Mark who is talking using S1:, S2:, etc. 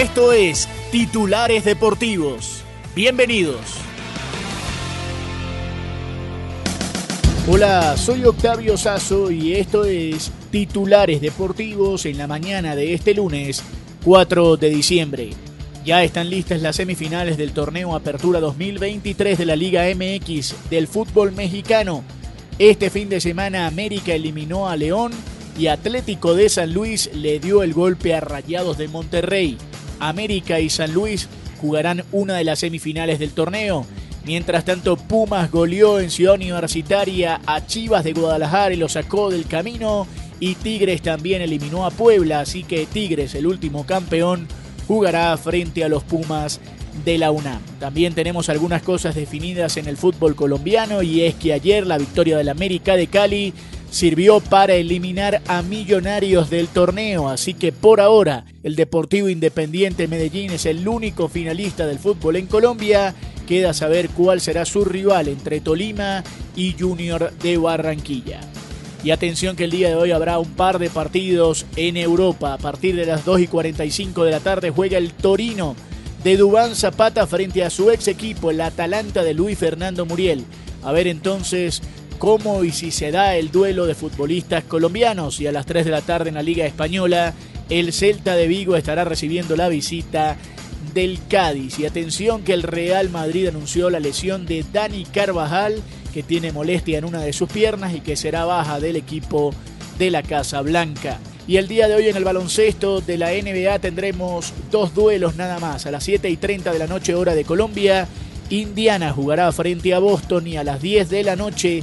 S1: Esto es Titulares Deportivos. Bienvenidos. Hola, soy Octavio Sazo y esto es Titulares Deportivos en la mañana de este lunes 4 de diciembre. Ya están listas las semifinales del torneo Apertura 2023 de la Liga MX del fútbol mexicano. Este fin de semana América eliminó a León y Atlético de San Luis le dio el golpe a Rayados de Monterrey. América y San Luis jugarán una de las semifinales del torneo. Mientras tanto, Pumas goleó en Ciudad Universitaria a Chivas de Guadalajara y lo sacó del camino. Y Tigres también eliminó a Puebla, así que Tigres, el último campeón, jugará frente a los Pumas de la UNAM. También tenemos algunas cosas definidas en el fútbol colombiano y es que ayer la victoria del América de Cali sirvió para eliminar a Millonarios del torneo, así que por ahora el Deportivo Independiente Medellín es el único finalista del fútbol en Colombia. Queda saber cuál será su rival entre Tolima y Junior de Barranquilla. Y atención que el día de hoy habrá un par de partidos en Europa. A partir de las 2 y 45 de la tarde juega el Torino de Dubán Zapata frente a su ex equipo, el Atalanta de Luis Fernando Muriel. A ver entonces cómo y si se da el duelo de futbolistas colombianos. Y a las 3 de la tarde en la Liga Española, el Celta de Vigo estará recibiendo la visita del Cádiz. Y atención que el Real Madrid anunció la lesión de Dani Carvajal, que tiene molestia en una de sus piernas y que será baja del equipo de la Casa Blanca. Y el día de hoy en el baloncesto de la NBA tendremos dos duelos nada más. A las 7 y 30 de la noche hora de Colombia, Indiana jugará frente a Boston y a las 10 de la noche